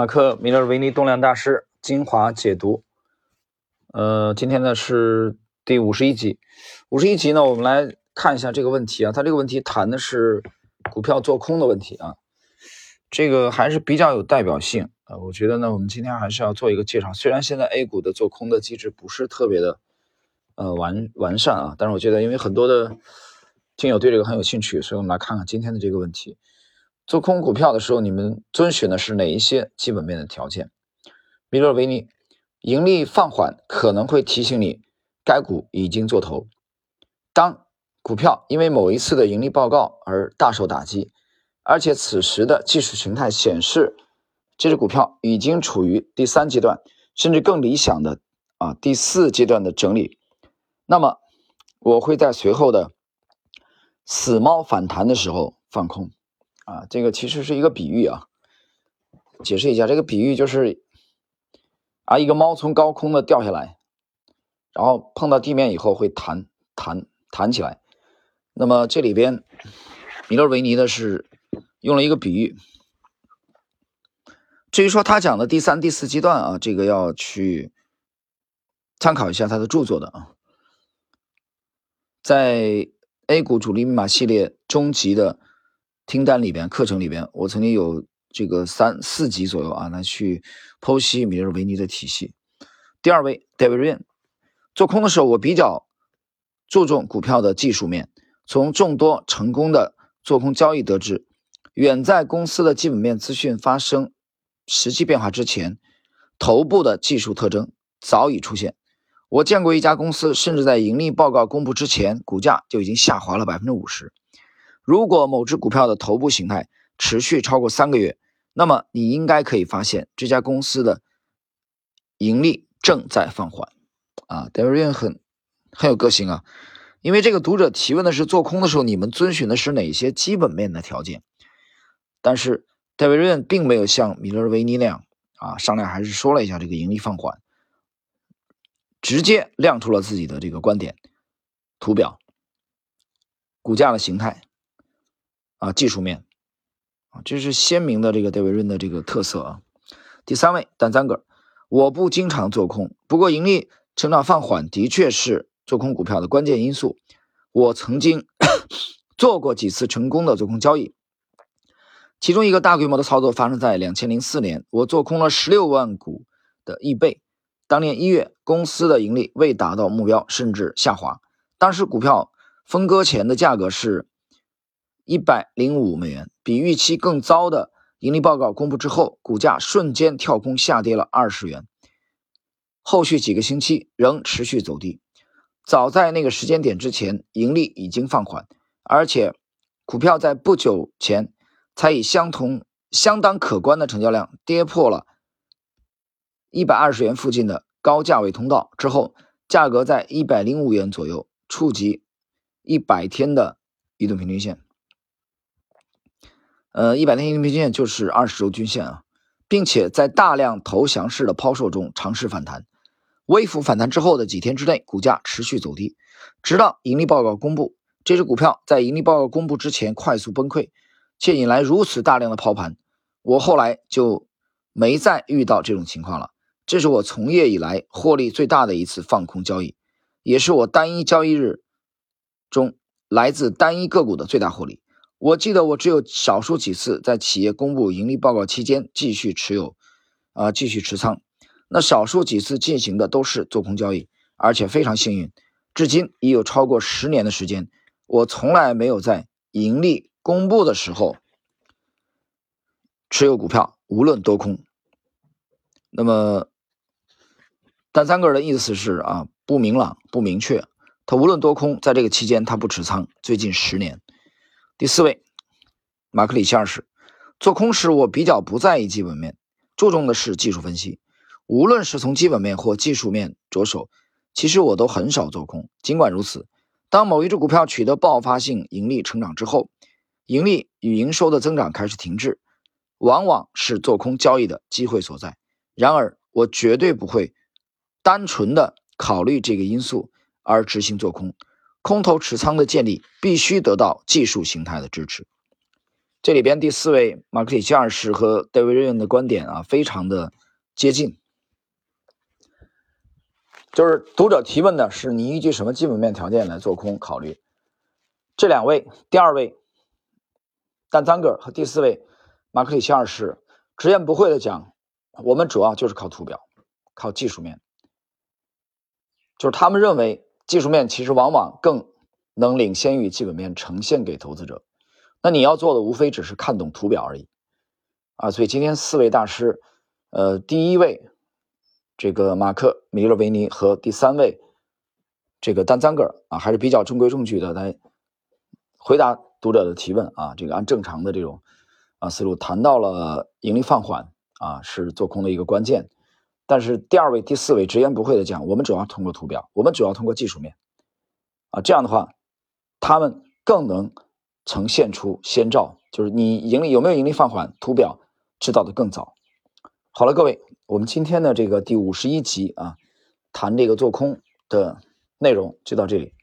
马克·米勒维尼动量大师精华解读。呃，今天呢是第五十一集。五十一集呢，我们来看一下这个问题啊。他这个问题谈的是股票做空的问题啊，这个还是比较有代表性啊。我觉得呢，我们今天还是要做一个介绍。虽然现在 A 股的做空的机制不是特别的呃完完善啊，但是我觉得因为很多的听友对这个很有兴趣，所以我们来看看今天的这个问题。做空股票的时候，你们遵循的是哪一些基本面的条件？米勒维尼，盈利放缓可能会提醒你该股已经做头。当股票因为某一次的盈利报告而大受打击，而且此时的技术形态显示这只股票已经处于第三阶段，甚至更理想的啊第四阶段的整理，那么我会在随后的死猫反弹的时候放空。啊，这个其实是一个比喻啊，解释一下，这个比喻就是啊，一个猫从高空的掉下来，然后碰到地面以后会弹弹弹起来。那么这里边米勒维尼的是用了一个比喻。至于说他讲的第三、第四阶段啊，这个要去参考一下他的著作的啊，在 A 股主力密码系列终极的。听单里边，课程里边，我曾经有这个三四集左右啊，来去剖析米勒维尼的体系。第二位戴维瑞做空的时候，我比较注重股票的技术面。从众多成功的做空交易得知，远在公司的基本面资讯发生实际变化之前，头部的技术特征早已出现。我见过一家公司，甚至在盈利报告公布之前，股价就已经下滑了百分之五十。如果某只股票的头部形态持续超过三个月，那么你应该可以发现这家公司的盈利正在放缓。啊，戴维瑞很很有个性啊，因为这个读者提问的是做空的时候你们遵循的是哪些基本面的条件，但是戴维瑞并没有像米勒维尼那样啊商量，还是说了一下这个盈利放缓，直接亮出了自己的这个观点，图表，股价的形态。啊，技术面，啊，这是鲜明的这个戴维润的这个特色啊。第三位，单三个，我不经常做空，不过盈利成长放缓的确是做空股票的关键因素。我曾经 做过几次成功的做空交易，其中一个大规模的操作发生在两千零四年，我做空了十六万股的易贝，当年一月公司的盈利未达到目标，甚至下滑，当时股票分割前的价格是。一百零五美元，比预期更糟的盈利报告公布之后，股价瞬间跳空下跌了二十元。后续几个星期仍持续走低。早在那个时间点之前，盈利已经放缓，而且股票在不久前才以相同相当可观的成交量跌破了一百二十元附近的高价位通道之后，价格在一百零五元左右触及一百天的移动平均线。呃，一百天移动平均线就是二十周均线啊，并且在大量投降式的抛售中尝试反弹，微幅反弹之后的几天之内，股价持续走低，直到盈利报告公布，这只股票在盈利报告公布之前快速崩溃，却引来如此大量的抛盘，我后来就没再遇到这种情况了。这是我从业以来获利最大的一次放空交易，也是我单一交易日中来自单一个股的最大获利。我记得我只有少数几次在企业公布盈利报告期间继续持有，啊，继续持仓。那少数几次进行的都是做空交易，而且非常幸运，至今已有超过十年的时间，我从来没有在盈利公布的时候持有股票，无论多空。那么，但三个人的意思是啊，不明朗、不明确。他无论多空，在这个期间他不持仓，最近十年。第四位，马克里奇二世，做空时我比较不在意基本面，注重的是技术分析。无论是从基本面或技术面着手，其实我都很少做空。尽管如此，当某一只股票取得爆发性盈利成长之后，盈利与营收的增长开始停滞，往往是做空交易的机会所在。然而，我绝对不会单纯的考虑这个因素而执行做空。空头持仓的建立必须得到技术形态的支持。这里边第四位马克里奇二世和戴维瑞恩的观点啊，非常的接近。就是读者提问的是你依据什么基本面条件来做空考虑？这两位，第二位但赞格尔和第四位马克里奇二世直言不讳的讲，我们主要就是靠图表，靠技术面。就是他们认为技术面其实往往更能领先于基本面呈现给投资者。那你要做的无非只是看懂图表而已，啊，所以今天四位大师，呃，第一位这个马克米勒维尼和第三位这个丹赞格尔啊，还是比较中规中矩的来回答读者的提问啊，这个按正常的这种啊思路谈到了盈利放缓啊是做空的一个关键，但是第二位、第四位直言不讳的讲，我们主要通过图表，我们主要通过技术面啊，这样的话，他们更能。呈现出先兆，就是你盈利有没有盈利放缓，图表知道的更早。好了，各位，我们今天的这个第五十一集啊，谈这个做空的内容就到这里。